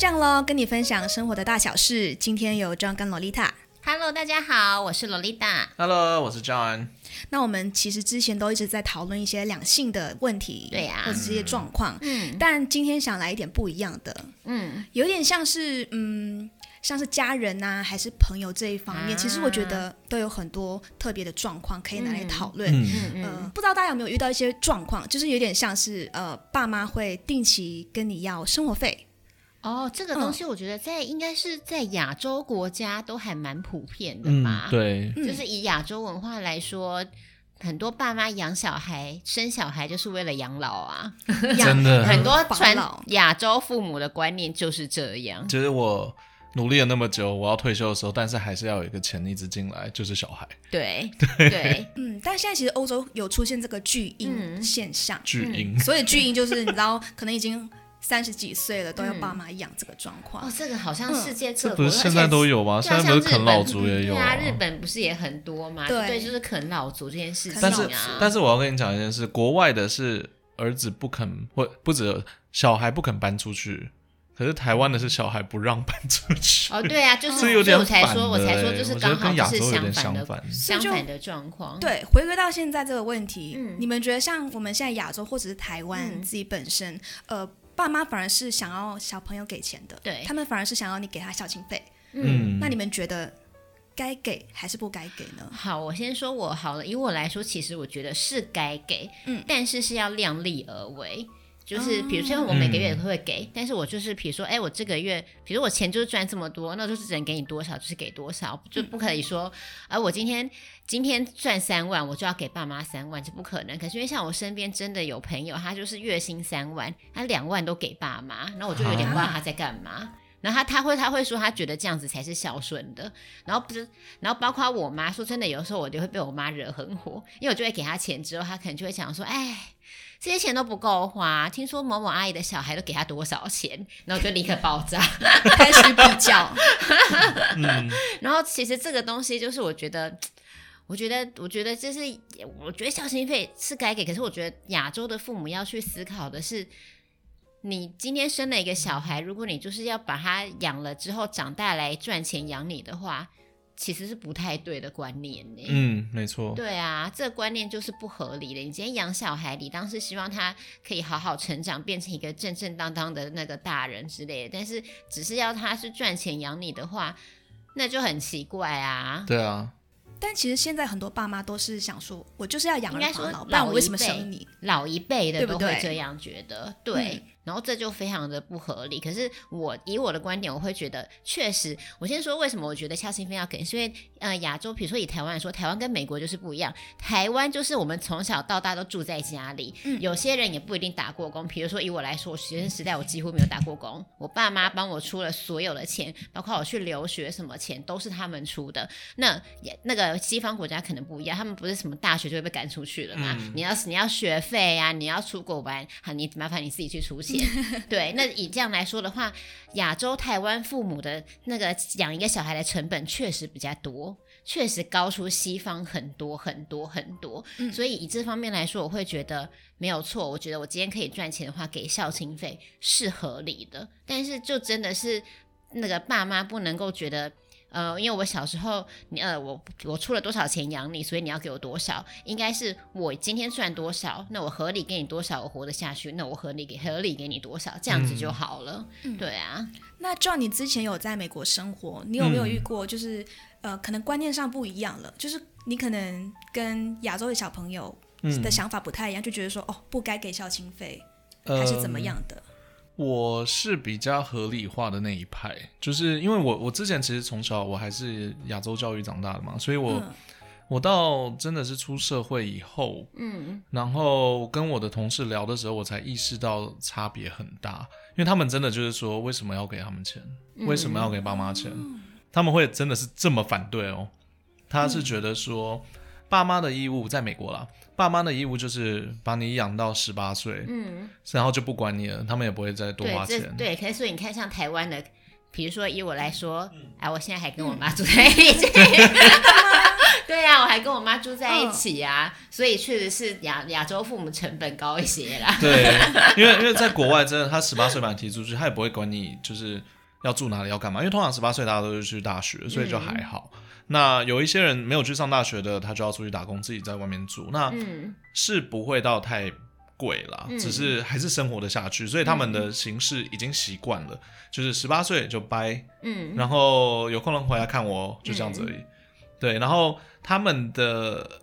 这样喽，跟你分享生活的大小事。今天有 John 跟 Lolita。Hello，大家好，我是 Lolita。Hello，我是 John。那我们其实之前都一直在讨论一些两性的问题，对呀、啊，或者这些状况。嗯，但今天想来一点不一样的，嗯，有点像是嗯，像是家人呐、啊，还是朋友这一方面、啊，其实我觉得都有很多特别的状况可以拿来讨论。嗯嗯呃，不知道大家有没有遇到一些状况，就是有点像是呃，爸妈会定期跟你要生活费。哦，这个东西我觉得在、嗯、应该是在亚洲国家都还蛮普遍的吧？嗯、对，就是以亚洲文化来说。很多爸妈养小孩、生小孩就是为了养老啊，真的。很多传亚洲父母的观念就是这样。就是我努力了那么久，我要退休的时候，但是还是要有一个钱一直进来，就是小孩。对对，对 嗯，但现在其实欧洲有出现这个巨婴现象，巨婴，所以巨婴就是你知道，可能已经。三十几岁了都要爸妈养这个状况、嗯、哦，这个好像世界各国、嗯、不是现在都有吗？现在不是啃老族也有啊？对啊，日本不是也很多吗？对，对就是啃老族这件事情、啊。但是但是我要跟你讲一件事，国外的是儿子不肯或不止小孩不肯搬出去，可是台湾的是小孩不让搬出去。哦，对啊，就是我才说，我才说就是刚好是相反的相反的状况。对，回归到现在这个问题、嗯，你们觉得像我们现在亚洲或者是台湾、嗯、自己本身，呃。爸妈反而是想要小朋友给钱的，对，他们反而是想要你给他孝亲费。嗯，那你们觉得该给还是不该给呢？好，我先说我好了。以我来说，其实我觉得是该给，嗯，但是是要量力而为。就是比如说，我每个月也会给，嗯、但是我就是比如说，哎，我这个月，比如我钱就是赚这么多，那就是只能给你多少，就是给多少，就不可以说，而、嗯、我今天今天赚三万，我就要给爸妈三万，这不可能。可是因为像我身边真的有朋友，他就是月薪三万，他两万都给爸妈，那我就有点不知道他在干嘛。啊、然后他他会他会说，他觉得这样子才是孝顺的。然后不是，然后包括我妈说，真的有时候我就会被我妈惹很火，因为我就会给他钱之后，他可能就会想说，哎。这些钱都不够花，听说某某阿姨的小孩都给他多少钱，然后就立刻爆炸，开始比较。嗯、然后其实这个东西就是我觉得，我觉得，我觉得就是，我觉得孝心费是该给，可是我觉得亚洲的父母要去思考的是，你今天生了一个小孩，如果你就是要把他养了之后长大来赚钱养你的话。其实是不太对的观念呢。嗯，没错。对啊，这个观念就是不合理的。你今天养小孩，你当时希望他可以好好成长，变成一个正正当当的那个大人之类的。但是，只是要他是赚钱养你的话，那就很奇怪啊。对啊。但其实现在很多爸妈都是想说，我就是要养儿防老，不然老我为什么生你？老一辈的都会这样觉得，对，对。嗯然后这就非常的不合理。可是我以我的观点，我会觉得确实。我先说为什么我觉得孝亲费要给，是因为呃亚洲，比如说以台湾来说，台湾跟美国就是不一样。台湾就是我们从小到大都住在家里，嗯，有些人也不一定打过工。比如说以我来说，我学生时代我几乎没有打过工，我爸妈帮我出了所有的钱，包括我去留学什么钱都是他们出的。那那个西方国家可能不一样，他们不是什么大学就会被赶出去了嘛？嗯，你要你要学费呀，啊，你要出国玩，好，你麻烦你自己去出钱。对，那以这样来说的话，亚洲台湾父母的那个养一个小孩的成本确实比较多，确实高出西方很多很多很多。嗯，所以以这方面来说，我会觉得没有错。我觉得我今天可以赚钱的话，给孝亲费是合理的。但是就真的是那个爸妈不能够觉得。呃，因为我小时候，你呃，我我出了多少钱养你，所以你要给我多少，应该是我今天赚多少，那我合理给你多少，我活得下去，那我合理给合理给你多少，这样子就好了。嗯、对啊。那 John，你之前有在美国生活，你有没有遇过，就是、嗯、呃，可能观念上不一样了，就是你可能跟亚洲的小朋友的想法不太一样，嗯、就觉得说，哦，不该给孝亲费，还是怎么样的？呃我是比较合理化的那一派，就是因为我我之前其实从小我还是亚洲教育长大的嘛，所以我、嗯、我到真的是出社会以后，嗯，然后跟我的同事聊的时候，我才意识到差别很大，因为他们真的就是说，为什么要给他们钱？为什么要给爸妈钱？嗯、他们会真的是这么反对哦，他是觉得说。嗯爸妈的义务在美国啦，爸妈的义务就是把你养到十八岁，嗯，然后就不管你了，他们也不会再多花钱。对，可是所以你看，像台湾的，比如说以我来说，哎、嗯啊，我现在还跟我妈住在一起，对啊，我还跟我妈住在一起啊，嗯、所以确实是亚亚洲父母成本高一些啦。对，因为因为在国外真的，他十八岁把你提出去，他也不会管你就是要住哪里要干嘛，因为通常十八岁大家都是去大学，所以就还好。嗯、那有一些人没有去上大学的，他就要出去打工，自己在外面住，那是不会到太。贵啦，只是还是生活的下去，嗯、所以他们的形式已经习惯了，嗯、就是十八岁就掰，嗯，然后有空能回来看我，就这样子而已。嗯、对，然后他们的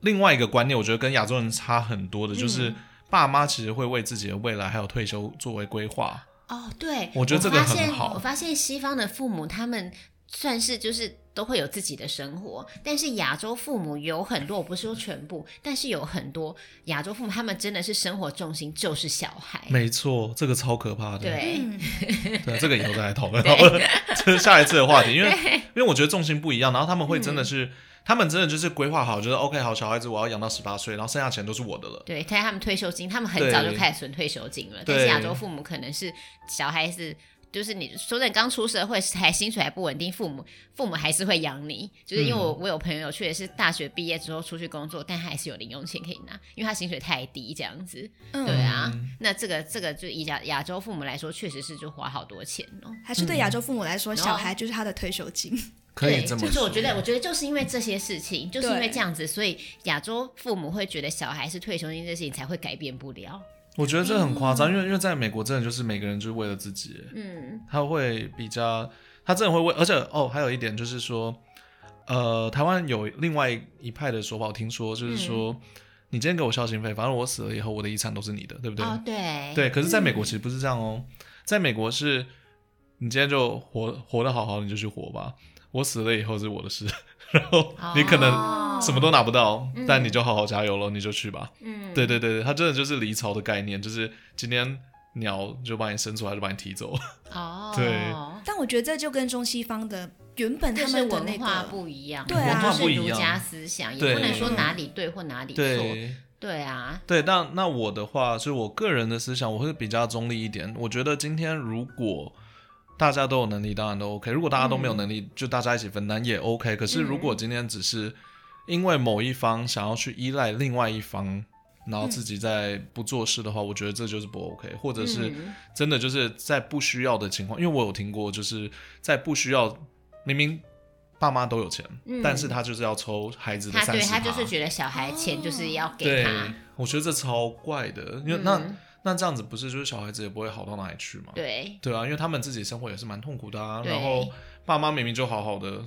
另外一个观念，我觉得跟亚洲人差很多的，就是爸妈其实会为自己的未来还有退休作为规划。哦，对，我觉得这个很好。我发现西方的父母他们算是就是。都会有自己的生活，但是亚洲父母有很多，我不是说全部，但是有很多亚洲父母，他们真的是生活重心就是小孩。没错，这个超可怕的。对，对，这个以后再来讨论，讨 论这是下一次的话题，因为因为我觉得重心不一样，然后他们会真的是，嗯、他们真的就是规划好，就是 OK，好，小孩子我要养到十八岁，然后剩下钱都是我的了。对，他他们退休金，他们很早就开始存退休金了，但是亚洲父母可能是小孩子。就是你说的，你刚出社会还薪水还不稳定，父母父母还是会养你。就是因为我我有朋友确实是大学毕业之后出去工作，但还是有零用钱可以拿，因为他薪水太低这样子。嗯、对啊，那这个这个就以亚亚洲父母来说，确实是就花好多钱哦。还是对亚洲父母来说，嗯、小孩就是他的退休金。可以这么说。就是我觉得，我觉得就是因为这些事情，就是因为这样子，所以亚洲父母会觉得小孩是退休金这事情才会改变不了。我觉得这很夸张，因为因为在美国真的就是每个人就是为了自己，嗯，他会比较，他真的会为，而且哦，还有一点就是说，呃，台湾有另外一派的说法，我听说就是说，嗯、你今天给我孝心费，反正我死了以后，我的遗产都是你的，对不对？哦，对，对。可是在美国其实不是这样哦，嗯、在美国是，你今天就活活得好好，你就去活吧，我死了以后是我的事，然后你可能。哦什么都拿不到，嗯、但你就好好加油了，你就去吧。嗯，对对对，它真的就是离巢的概念，就是今天鸟就把你生出来，就把你踢走。哦，对。但我觉得这就跟中西方的原本他们的、那个、文化不一样，对啊，就是儒家思想，也不能说哪里对或哪里错。对，对啊，对。但那我的话，就是我个人的思想，我会比较中立一点。我觉得今天如果大家都有能力，当然都 OK；如果大家都没有能力，嗯、就大家一起分担也 OK。可是如果今天只是因为某一方想要去依赖另外一方，然后自己在不做事的话，嗯、我觉得这就是不 OK，或者是真的就是在不需要的情况，因为我有听过，就是在不需要，明明爸妈都有钱，嗯、但是他就是要抽孩子的三十趴，他对他就是觉得小孩钱就是要给他，对，我觉得这超怪的，因为那、嗯、那这样子不是就是小孩子也不会好到哪里去嘛？对，对啊，因为他们自己生活也是蛮痛苦的啊，然后爸妈明明就好好的。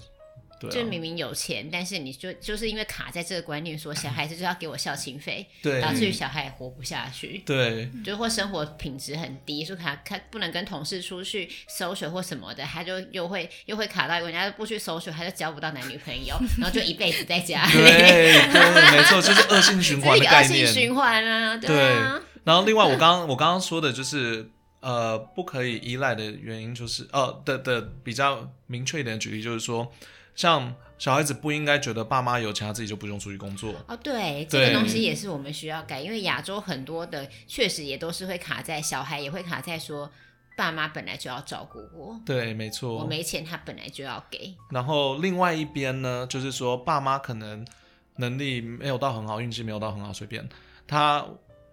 啊、就明明有钱，但是你就就是因为卡在这个观念，说小孩子就要给我孝亲费，对，导致于小孩也活不下去，对，就或生活品质很低，说他他不能跟同事出去 social 或什么的，他就又会又会卡到，人家不去 social，他就交不到男女朋友，然后就一辈子在家里。对对，没错，就是恶性循环的 概念，恶性循环啊，对啊。然后另外我刚刚我刚刚说的就是呃不可以依赖的原因，就是呃的的比较明确一点的举例就是说。像小孩子不应该觉得爸妈有钱，他自己就不用出去工作。哦，对，对这个东西也是我们需要改，因为亚洲很多的确实也都是会卡在小孩也会卡在说，爸妈本来就要照顾我。对，没错。我没钱，他本来就要给。然后另外一边呢，就是说爸妈可能能力没有到很好，运气没有到很好，随便他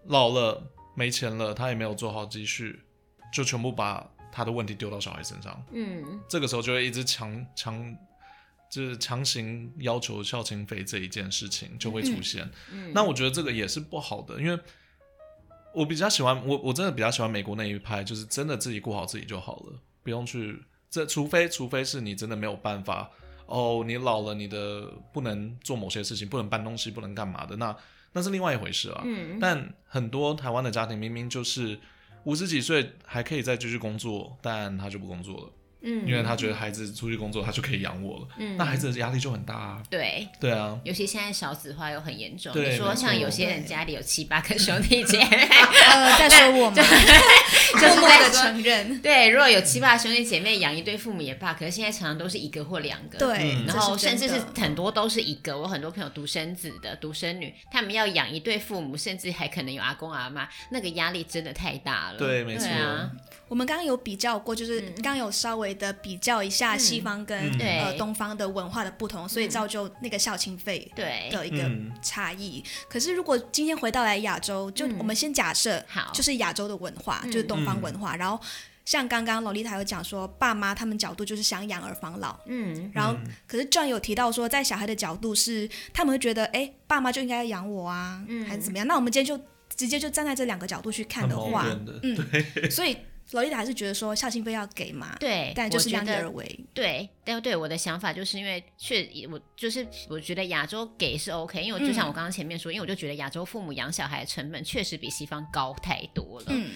老了没钱了，他也没有做好积蓄，就全部把他的问题丢到小孩身上。嗯，这个时候就会一直强强。就是强行要求孝亲费这一件事情就会出现，嗯嗯、那我觉得这个也是不好的，因为我比较喜欢我我真的比较喜欢美国那一派，就是真的自己顾好自己就好了，不用去这，除非除非是你真的没有办法哦，你老了，你的不能做某些事情，不能搬东西，不能干嘛的，那那是另外一回事啊。嗯、但很多台湾的家庭明明就是五十几岁还可以再继续工作，但他就不工作了。嗯，因为他觉得孩子出去工作，他就可以养我了。嗯，那孩子的压力就很大啊。对，对啊。尤其现在少子化又很严重。对，你说像有些人家里有七八个兄弟姐妹，呃，在说我们？就是默默的承认。对，如果有七八个兄弟姐妹养一对父母也罢，可是现在常常都是一个或两个。对，然后甚至是很多都是一个。我很多朋友独生子的、独生女，他们要养一对父母，甚至还可能有阿公阿妈，那个压力真的太大了。对，没错。我们刚刚有比较过，就是刚刚有稍微的比较一下西方跟、嗯、呃东方的文化的不同，所以造就那个孝亲费对的一个差异。可是如果今天回到来亚洲，就我们先假设，好，就是亚洲的文化，就是东方文化，然后。像刚刚洛丽塔有讲说，爸妈他们角度就是想养儿防老，嗯，然后可是 John 有提到说，在小孩的角度是他们会觉得，哎，爸妈就应该要养我啊，嗯，还是怎么样？那我们今天就直接就站在这两个角度去看的话，的。嗯，对，所以萝莉塔还是觉得说孝心费要给嘛，对，但就是量力而为，对，但对我的想法就是因为确我就是我觉得亚洲给是 OK，因为我就像我刚刚前面说，嗯、因为我就觉得亚洲父母养小孩的成本确实比西方高太多了，嗯。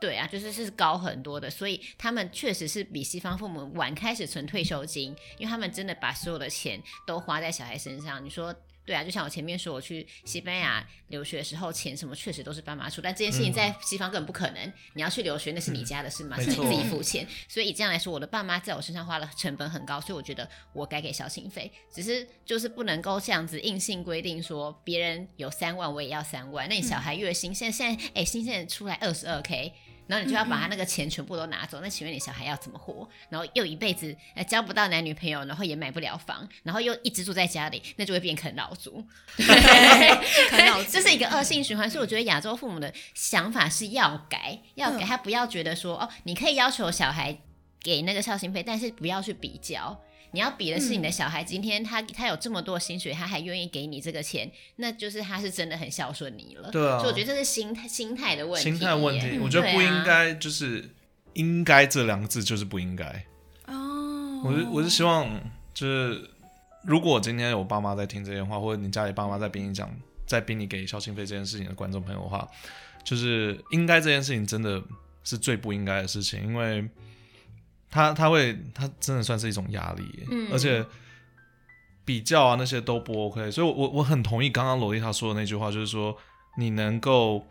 对啊，就是是高很多的，所以他们确实是比西方父母晚开始存退休金，因为他们真的把所有的钱都花在小孩身上。你说对啊，就像我前面说，我去西班牙留学的时候，钱什么确实都是爸妈出，但这件事情在西方根本不可能。嗯、你要去留学，那是你家的事嘛，嗯、是你自己付钱。所以以这样来说，我的爸妈在我身上花了成本很高，所以我觉得我该给孝心费，只是就是不能够这样子硬性规定说别人有三万我也要三万，那你小孩月薪现在现在哎新鲜出来二十二 k。然后你就要把他那个钱全部都拿走，嗯嗯，那请问你小孩要怎么活？然后又一辈子呃交不到男女朋友，然后也买不了房，然后又一直住在家里，那就会变啃老族。啃老族，这是一个恶性循环。所以我觉得亚洲父母的想法是要改，要改，他不要觉得说哦，你可以要求小孩给那个孝心费，但是不要去比较。你要比的是你的小孩，今天他他有这么多薪水，他还愿意给你这个钱，那就是他是真的很孝顺你了。对啊，所以我觉得这是心态心态的问题。心态问题，我觉得不应该就是“应该”这两个字就是不应该。哦，我是我是希望就是，如果今天有爸妈在听这些话，或者你家里爸妈在逼你讲，在逼你给孝心费这件事情的观众朋友的话，就是应该这件事情真的是最不应该的事情，因为。他他会，他真的算是一种压力，嗯，而且比较啊那些都不 OK，所以我，我我很同意刚刚罗莉塔说的那句话，就是说你能够。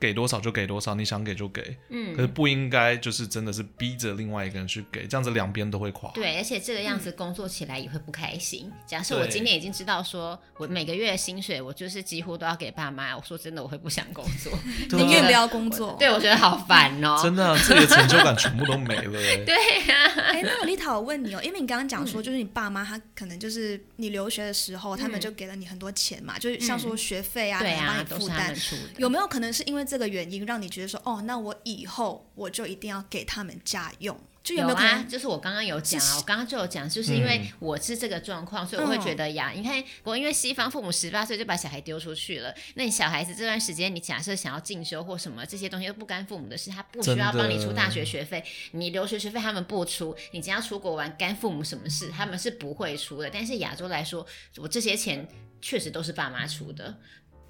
给多少就给多少，你想给就给，嗯，可是不应该就是真的是逼着另外一个人去给，这样子两边都会垮。对，而且这个样子工作起来也会不开心。嗯、假设我今天已经知道说我每个月的薪水我就是几乎都要给爸妈，我说真的我会不想工作，宁愿不要工作。对，我觉得好烦哦。真的、啊，自己的成就感全部都没了。对呀、啊。哎、欸，那萝莉塔，我问你哦，因为你刚刚讲说就是你爸妈他可能就是你留学的时候，嗯、他们就给了你很多钱嘛，就是像说学费啊，对啊，帮你负担。有没有可能是因为这个原因让你？觉得说哦，那我以后我就一定要给他们家用，就有没有？有啊，就是我刚刚有讲啊，我刚刚就有讲，就是因为我是这个状况，嗯、所以我会觉得呀，你看，我因为西方父母十八岁就把小孩丢出去了，那你小孩子这段时间，你假设想要进修或什么这些东西都不干父母的事，他不需要帮你出大学学费，你留学学费他们不出，你只要出国玩干父母什么事，他们是不会出的。但是亚洲来说，我这些钱确实都是爸妈出的。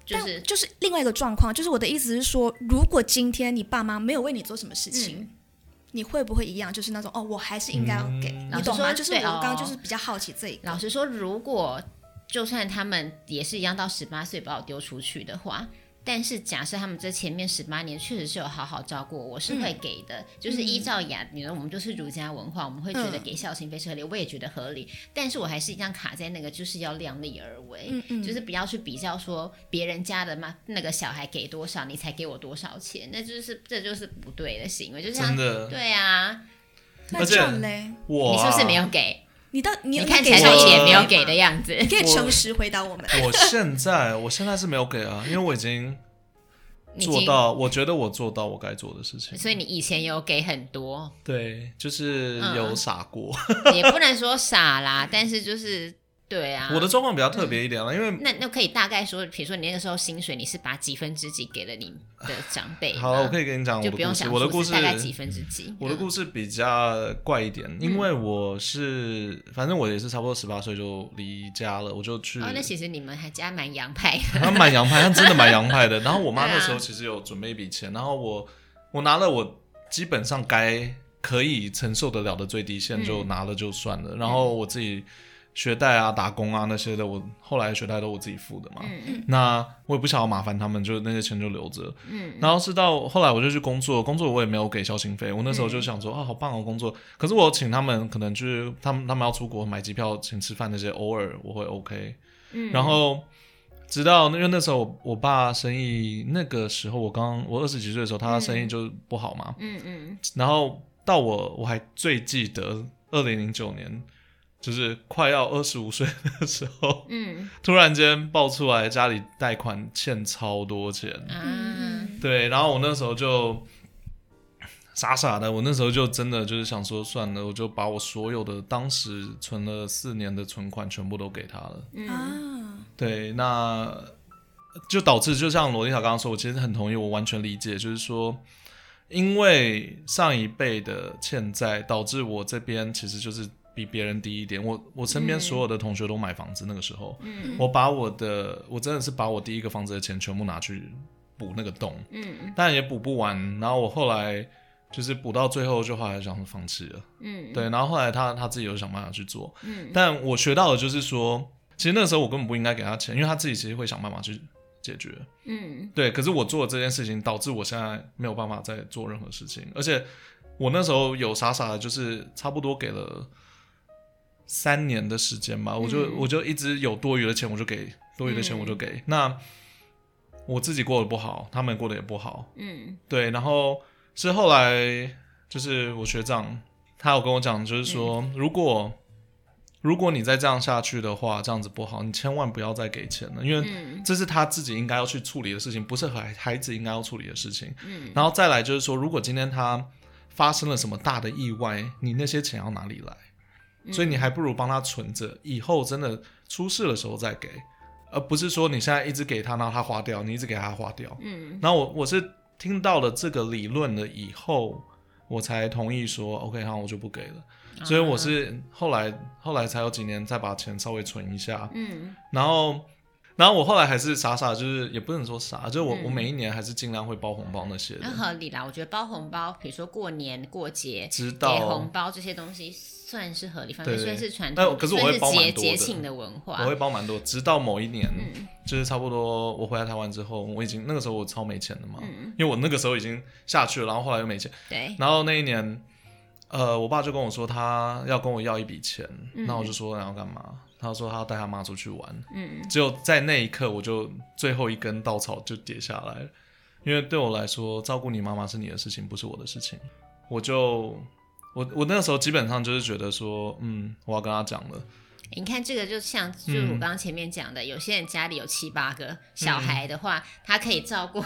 就是就是另外一个状况，就是我的意思是说，如果今天你爸妈没有为你做什么事情，嗯、你会不会一样？就是那种哦，我还是应该要给，嗯、你懂吗？就是我刚刚就是比较好奇这一个。老实说，如果就算他们也是一样到十八岁把我丢出去的话。但是假设他们这前面十八年确实是有好好照顾我，我是会给的，嗯、就是依照雅，你说我们就是儒家文化，我们会觉得给孝心费是合理，嗯、我也觉得合理。但是我还是一样卡在那个，就是要量力而为，嗯嗯，就是不要去比较说别人家的嘛，那个小孩给多少，你才给我多少钱，那就是这就是不对的行为，就是真的，对啊。那这样嘞，我、啊、你是不是没有给？你到你，你看起来一点没有给的样子，你可以诚实回答我们。我现在我现在是没有给啊，因为我已经做到，我觉得我做到我该做的事情。所以你以前有给很多，对，就是有傻过，嗯、也不能说傻啦，但是就是。对啊，我的状况比较特别一点了，因为那那可以大概说，比如说你那个时候薪水，你是把几分之几给了你的长辈？好，我可以跟你讲我的故事。就不用想，我的故事大概几分之几？我的故事比较怪一点，因为我是反正我也是差不多十八岁就离家了，我就去。哦，那其实你们还家蛮洋派的，他蛮洋派，他真的蛮洋派的。然后我妈那时候其实有准备一笔钱，然后我我拿了我基本上该可以承受得了的最低线，就拿了就算了。然后我自己。学贷啊，打工啊那些的，我后来学贷都我自己付的嘛。嗯嗯。那我也不想要麻烦他们，就那些钱就留着。嗯。然后是到后来我就去工作，工作我也没有给孝亲费。我那时候就想说、嗯、啊，好棒哦，工作。可是我请他们，可能就是他们他们要出国买机票请吃饭那些，偶尔我会 OK。嗯。然后直到因为那时候我，我爸生意那个时候我刚我二十几岁的时候，他的生意就不好嘛。嗯嗯。然后。到我我还最记得二零零九年，就是快要二十五岁的时候，嗯，突然间爆出来家里贷款欠超多钱，嗯，对，然后我那时候就傻傻的，我那时候就真的就是想说算了，我就把我所有的当时存了四年的存款全部都给他了，嗯，对，那就导致就像罗丽塔刚刚说，我其实很同意，我完全理解，就是说。因为上一辈的欠债，导致我这边其实就是比别人低一点。我我身边所有的同学都买房子，那个时候，嗯，我把我的我真的是把我第一个房子的钱全部拿去补那个洞，嗯，但也补不完。然后我后来就是补到最后，就后来想放弃了，嗯，对。然后后来他他自己有想办法去做，嗯，但我学到的就是说，其实那个时候我根本不应该给他钱，因为他自己其实会想办法去。解决，嗯，对，可是我做了这件事情，导致我现在没有办法再做任何事情，而且我那时候有傻傻的，就是差不多给了三年的时间吧，我就、嗯、我就一直有多余的钱，我就给多余的钱，我就给。嗯、那我自己过得不好，他们过得也不好，嗯，对。然后是后来，就是我学长，他有跟我讲，就是说，嗯、如果如果你再这样下去的话，这样子不好，你千万不要再给钱了，因为这是他自己应该要去处理的事情，不是孩孩子应该要处理的事情。嗯，然后再来就是说，如果今天他发生了什么大的意外，你那些钱要哪里来？所以你还不如帮他存着，以后真的出事的时候再给，而不是说你现在一直给他，然后他花掉，你一直给他花掉。嗯，然后我我是听到了这个理论了以后，我才同意说，OK，好，我就不给了。所以我是后来后来才有几年再把钱稍微存一下，嗯，然后然后我后来还是傻傻，就是也不能说傻，就是我、嗯、我每一年还是尽量会包红包那些的。那合理啦，我觉得包红包，比如说过年过节，知道给红包这些东西算是合理，反正算是传统，但可是我会包蛮多的节庆的文化，我会包蛮多，直到某一年，嗯、就是差不多我回来台湾之后，我已经那个时候我超没钱的嘛，嗯、因为我那个时候已经下去了，然后后来又没钱，对，然后那一年。呃，我爸就跟我说，他要跟我要一笔钱，嗯、那我就说，那要干嘛？他说他要带他妈出去玩。嗯，只有在那一刻，我就最后一根稻草就跌下来了，因为对我来说，照顾你妈妈是你的事情，不是我的事情。我就我我那个时候基本上就是觉得说，嗯，我要跟他讲了。你看这个就像就是我刚刚前面讲的，嗯、有些人家里有七八个小孩的话，嗯、他可以照顾，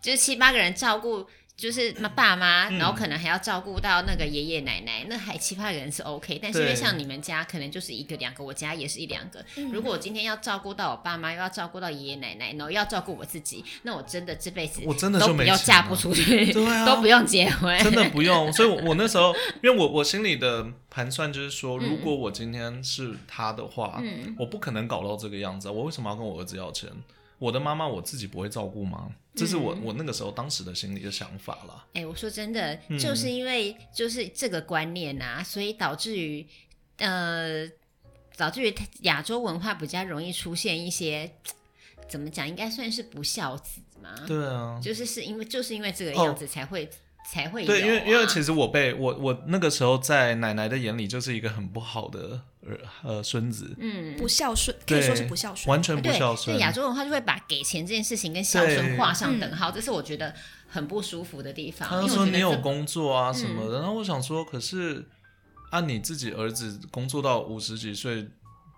就是七八个人照顾。就是爸妈，然后可能还要照顾到那个爷爷奶奶，嗯、那还其他的人是 OK。但是因为像你们家可能就是一个两个，我家也是一两个。嗯、如果我今天要照顾到我爸妈，又要照顾到爷爷奶奶，然后又要照顾我自己，那我真的这辈子我真的就没有嫁不出去，对啊、都不用结婚，真的不用。所以我，我那时候，因为我我心里的盘算就是说，如果我今天是他的话，嗯、我不可能搞到这个样子。我为什么要跟我儿子要钱？我的妈妈我自己不会照顾吗？这是我、嗯、我那个时候当时的心里的想法啦。哎、欸，我说真的，就是因为就是这个观念啊，嗯、所以导致于呃，导致于亚洲文化比较容易出现一些怎么讲，应该算是不孝子嘛。对啊，就是是因为就是因为这个样子才会。哦才会、啊、对，因为因为其实我被我我那个时候在奶奶的眼里就是一个很不好的呃孙子，嗯，不孝顺，可以说是不孝顺，完全不孝顺。对，亚洲人他就会把给钱这件事情跟孝顺画上等号，对这是我觉得很不舒服的地方。他说你有工作啊什么的，嗯、然后我想说，可是按你自己儿子工作到五十几岁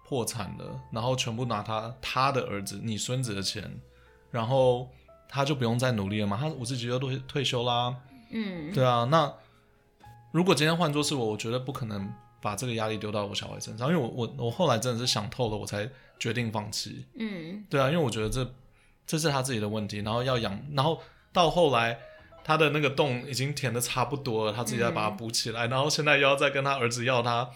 破产了，然后全部拿他他的儿子你孙子的钱，然后他就不用再努力了嘛？他五十几岁都退休啦。嗯，对啊，那如果今天换作是我，我觉得不可能把这个压力丢到我小孩身上，因为我我我后来真的是想透了，我才决定放弃。嗯，对啊，因为我觉得这这是他自己的问题，然后要养，然后到后来他的那个洞已经填的差不多了，他自己再把它补起来，嗯、然后现在又要再跟他儿子要他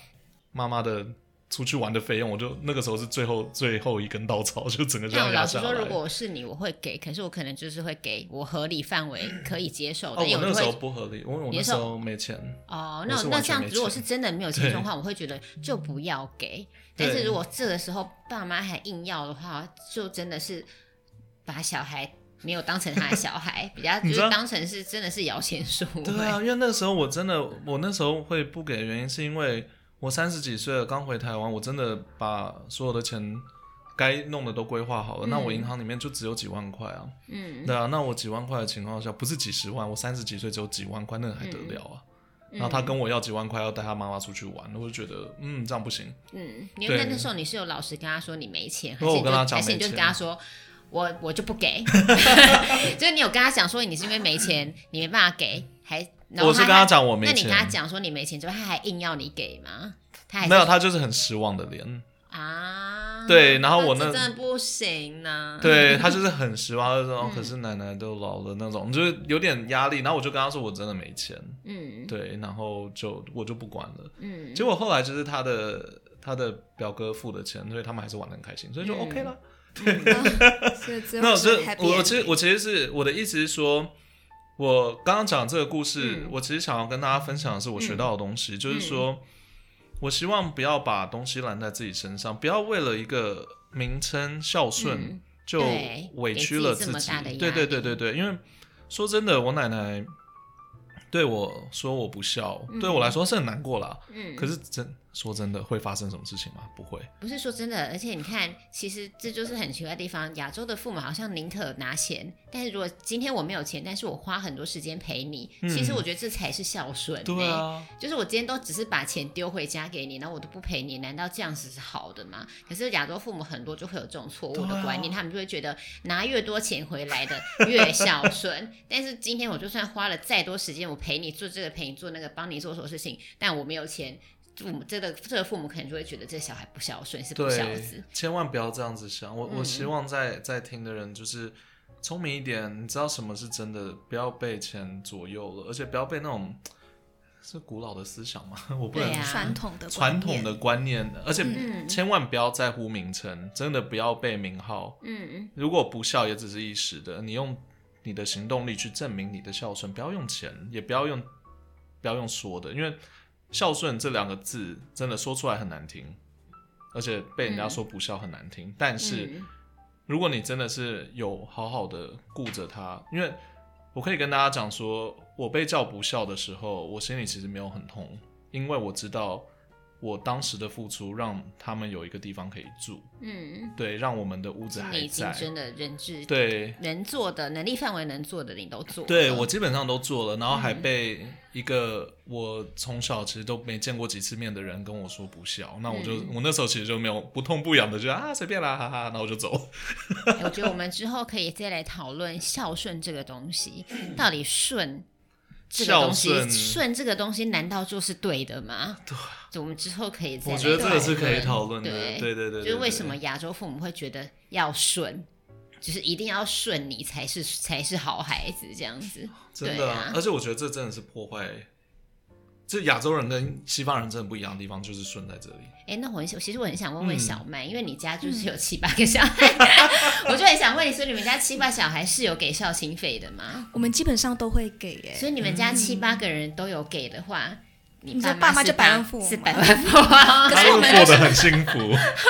妈妈的。出去玩的费用，我就那个时候是最后最后一根稻草，就整个这样压下来。老实说，如果是你，我会给，可是我可能就是会给我合理范围可以接受的。哦，我那时候不合理，因为我那时候没钱。哦，那那这样，如果是真的没有钱的话，我会觉得就不要给。但是如果这个时候爸妈还硬要的话，就真的是把小孩没有当成他的小孩，比较 就是当成是真的是摇钱树。对啊，因为那时候我真的，我那时候会不给的原因是因为。我三十几岁了，刚回台湾，我真的把所有的钱该弄的都规划好了。嗯、那我银行里面就只有几万块啊。嗯，对啊，那我几万块的情况下，不是几十万，我三十几岁只有几万块，那还得了啊？嗯、然后他跟我要几万块，要带他妈妈出去玩，我就觉得，嗯，这样不行。嗯，因为那时候你是有老实跟他说你没钱，我跟他讲还是你就跟他说，我我就不给 就是你有跟他讲说你是因为没钱，你没办法给，还我是跟他讲我没钱，那你跟他讲说你没钱之后，他还硬要你给吗？他还没有，他就是很失望的脸啊。对，然后我那真的不行呢。对，他就是很失望，就说、嗯、可是奶奶都老了那种，就是有点压力。然后我就跟他说我真的没钱，嗯，对，然后就我就不管了，嗯。结果后来就是他的他的表哥付的钱，所以他们还是玩的很开心，所以就 OK 了。嗯、对，那我是我其实我其实是我的意思是说，我刚刚讲这个故事，嗯、我其实想要跟大家分享的是我学到的东西，嗯、就是说。嗯我希望不要把东西揽在自己身上，不要为了一个名称孝顺就委屈了自己。对对对对对，因为说真的，我奶奶对我说我不孝，嗯、对我来说是很难过啦。嗯，可是真。说真的，会发生什么事情吗？不会。不是说真的，而且你看，其实这就是很奇怪的地方。亚洲的父母好像宁可拿钱，但是如果今天我没有钱，但是我花很多时间陪你，嗯、其实我觉得这才是孝顺、欸。对啊，就是我今天都只是把钱丢回家给你，然后我都不陪你，难道这样子是好的吗？可是亚洲父母很多就会有这种错误的观念，啊、他们就会觉得拿越多钱回来的越孝顺。但是今天我就算花了再多时间，我陪你做这个，陪你做那个，帮你做什么事情，但我没有钱。父母这个这个父母可能就会觉得这小孩不孝顺，是不孝子。千万不要这样子想。我、嗯、我希望在在听的人就是聪明一点，你知道什么是真的，不要被钱左右了，而且不要被那种是古老的思想嘛，我不能传统的传统的观念，而且千万不要在乎名称，真的不要被名号。嗯，如果不孝也只是一时的，你用你的行动力去证明你的孝顺，不要用钱，也不要用不要用说的，因为。孝顺这两个字真的说出来很难听，而且被人家说不孝很难听。嗯、但是，如果你真的是有好好的顾着他，因为我可以跟大家讲说，我被叫不孝的时候，我心里其实没有很痛，因为我知道。我当时的付出让他们有一个地方可以住，嗯，对，让我们的屋子还在。你真的人质，对，能做的能力范围能做的你都做。对，我基本上都做了，然后还被一个我从小其实都没见过几次面的人跟我说不孝，嗯、那我就我那时候其实就没有不痛不痒的，就啊随便啦，哈哈，然后我就走。我觉得我们之后可以再来讨论孝顺这个东西，到底顺。这个东西顺这个东西难道就是对的吗？对，就我们之后可以再。我觉得这个是可以讨论的。对对对对，就是为什么亚洲父母会觉得要顺，就是一定要顺你才是才是好孩子这样子。真的啊！而且我觉得这真的是破坏。这亚洲人跟西方人真的不一样的地方，就是顺在这里。哎，那我很其实我很想问问小麦，嗯、因为你家就是有七八个小孩，嗯、我就很想问你说，你们家七八小孩是有给孝心费的吗？我们基本上都会给，哎，所以你们家七八个人都有给的话，嗯、你说爸妈就百万富翁，是百万富翁，可是我们过得很幸福，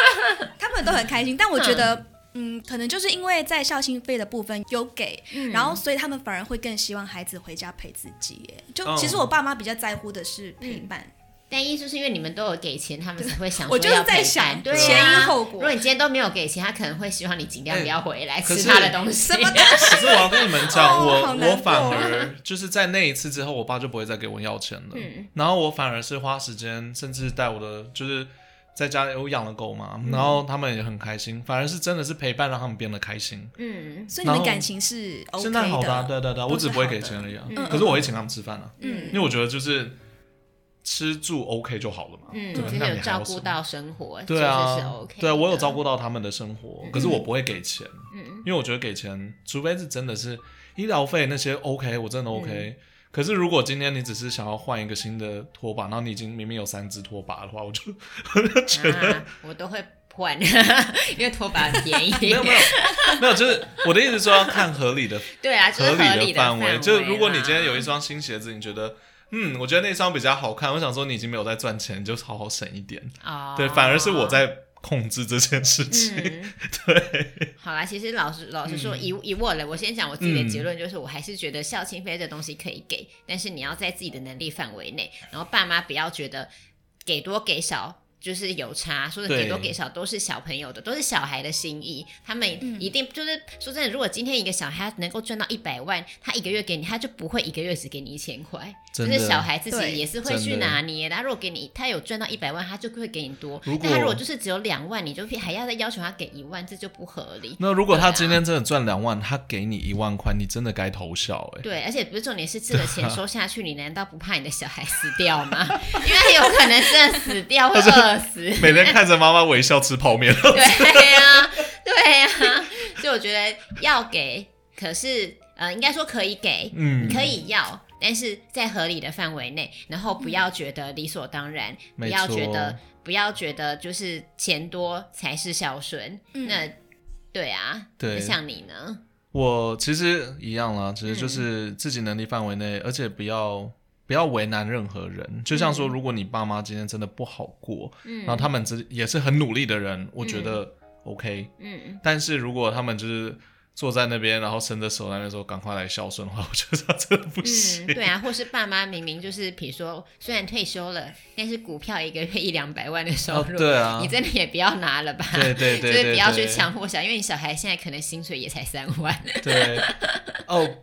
他们都很开心，但我觉得。嗯嗯，可能就是因为在孝心费的部分有给，嗯、然后所以他们反而会更希望孩子回家陪自己。耶，就其实我爸妈比较在乎的是陪伴，嗯、但意思是因为你们都有给钱，他们才会想。我就是在想对前因后果。如果你今天都没有给钱，他可能会希望你尽量不要回来吃他的东西。什么？可是我要跟你们讲，哦、我我反而就是在那一次之后，我爸就不会再给我要钱了。嗯、然后我反而是花时间，甚至带我的就是。在家里我养了狗嘛，嗯、然后他们也很开心，反而是真的是陪伴让他们变得开心。嗯，所以你们感情是 OK 的。现在好的，对对对，我只不会给钱而已。嗯，可是我会请他们吃饭啊。嗯，因为我觉得就是吃住 OK 就好了嘛。嗯，就是有照顾到生活，对啊，是 OK。对啊，我有照顾到他们的生活，可是我不会给钱。嗯，因为我觉得给钱，除非是真的是医疗费那些 OK，我真的 OK。可是，如果今天你只是想要换一个新的拖把，然后你已经明明有三只拖把的话，我就我就觉得、啊、我都会换，因为拖把很便宜。没有没有没有，就是我的意思说要看合理的，对啊，就是、合理的范围。就如果你今天有一双新鞋子，你觉得嗯，我觉得那双比较好看，我想说你已经没有在赚钱，你就好好省一点。哦，对，反而是我在。控制这件事情，嗯、对。好啦，其实老实老实说，以、嗯、以我来，我先讲我自己的结论，就是我还是觉得孝亲费这东西可以给，嗯、但是你要在自己的能力范围内，然后爸妈不要觉得给多给少。就是有差，说的给多给少都是小朋友的，都是小孩的心意。他们一定就是、嗯、说真的，如果今天一个小孩能够赚到一百万，他一个月给你，他就不会一个月只给你一千块。就是小孩自己也是会去拿捏的。他如果给你，他有赚到一百万，他就会给你多。如果他如果就是只有两万，你就还要再要求他给一万，这就不合理。那如果他今天真的赚两万，他给你一万块，你真的该偷笑哎、欸。对，而且不是重点是这个钱 收下去，你难道不怕你的小孩死掉吗？因为有可能真的死掉会 每天看着妈妈微笑吃泡面。对呀、啊，对呀、啊，所以我觉得要给，可是呃，应该说可以给，嗯，可以要，但是在合理的范围内，然后不要觉得理所当然，嗯、不要觉得不要觉得就是钱多才是孝顺。嗯、那对啊，对，像你呢？我其实一样啦，其实就是自己能力范围内，而且不要。不要为难任何人，就像说，如果你爸妈今天真的不好过，嗯，然后他们这也是很努力的人，我觉得 OK，嗯，但是如果他们就是坐在那边，然后伸着手在那说赶快来孝顺的话，我觉得他真的不行。嗯，对啊，或是爸妈明明就是，比如说虽然退休了，但是股票一个月一两百万的收入，哦，对啊，你真的也不要拿了吧？对对对，对，就是不要去强迫小孩，因为你小孩现在可能薪水也才三万。对，哦。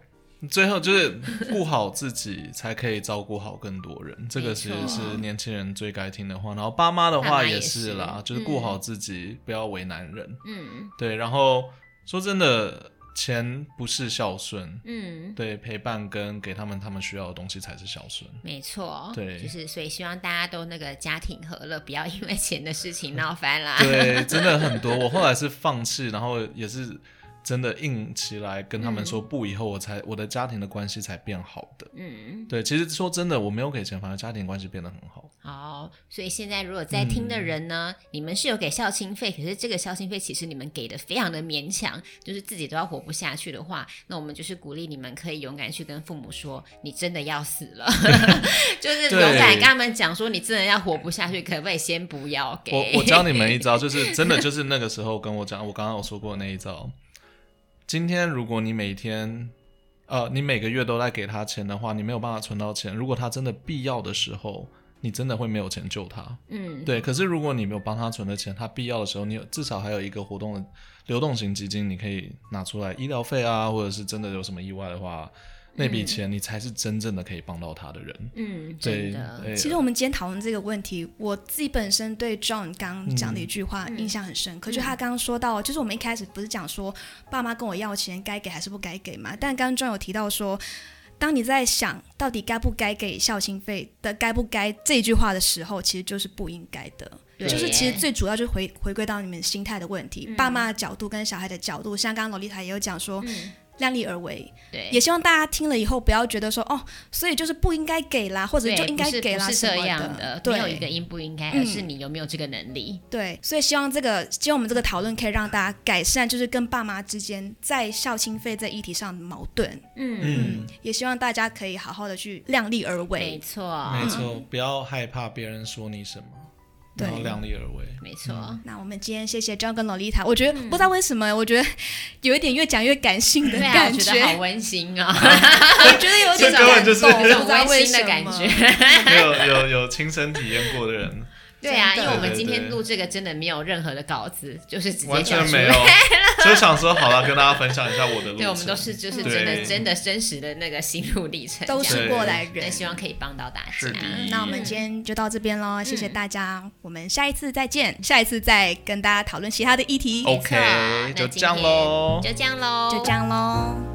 最后就是顾好自己，才可以照顾好更多人。这个其实是年轻人最该听的话。然后爸妈的话也是啦，是就是顾好自己，嗯、不要为难人。嗯，对。然后说真的，钱不是孝顺。嗯，对，陪伴跟给他们他们需要的东西才是孝顺。没错。对，就是所以希望大家都那个家庭和乐，不要因为钱的事情闹翻啦。对，真的很多。我后来是放弃，然后也是。真的硬起来跟他们说不，以后我才、嗯、我的家庭的关系才变好的。嗯，对，其实说真的，我没有给钱，反而家庭关系变得很好。好，所以现在如果在听的人呢，嗯、你们是有给孝亲费，可是这个孝亲费其实你们给的非常的勉强，就是自己都要活不下去的话，那我们就是鼓励你们可以勇敢去跟父母说，你真的要死了，就是勇敢跟他们讲说，你真的要活不下去，可不可以先不要给？我我教你们一招，就是真的就是那个时候跟我讲，我刚刚有说过的那一招。今天如果你每天，呃，你每个月都在给他钱的话，你没有办法存到钱。如果他真的必要的时候，你真的会没有钱救他。嗯，对。可是如果你没有帮他存的钱，他必要的时候，你有至少还有一个活动的流动型基金，你可以拿出来医疗费啊，或者是真的有什么意外的话。那笔钱，你才是真正的可以帮到他的人。嗯，对的。其实我们今天讨论这个问题，我自己本身对 John 刚讲的一句话印象很深刻，嗯、就他刚刚说到，就是我们一开始不是讲说爸妈跟我要钱该给还是不该给嘛？但刚刚 John 有提到说，当你在想到底该不该给孝心费的该不该这一句话的时候，其实就是不应该的。对就是其实最主要就是回回归到你们心态的问题，嗯、爸妈的角度跟小孩的角度，像刚刚萝莉塔也有讲说。嗯量力而为，对，也希望大家听了以后不要觉得说哦，所以就是不应该给啦，或者就应该给啦什么的。是这样的，对，没有一个应不应该，而是你有没有这个能力。嗯、对，所以希望这个，希望我们这个讨论可以让大家改善，就是跟爸妈之间在孝亲费这议题上的矛盾。嗯嗯，也希望大家可以好好的去量力而为。没错，没错，不要害怕别人说你什么。对，量力而为，没错。嗯、那我们今天谢谢 John 跟 Lolita，，我觉得、嗯、不知道为什么，我觉得有一点越讲越感性的 感觉，啊、觉得好温馨啊！我觉得有点感动，就是温馨的感觉。有有有亲身体验过的人。对啊，因为我们今天录这个真的没有任何的稿子，就是直接完全没有，就想说好了，跟大家分享一下我的路。对，我们都是就是真的真的真实的那个心路历程，都是过来人，希望可以帮到大家。那我们今天就到这边喽，谢谢大家，我们下一次再见，下一次再跟大家讨论其他的议题。OK，就这样喽，就这样喽，就这样喽。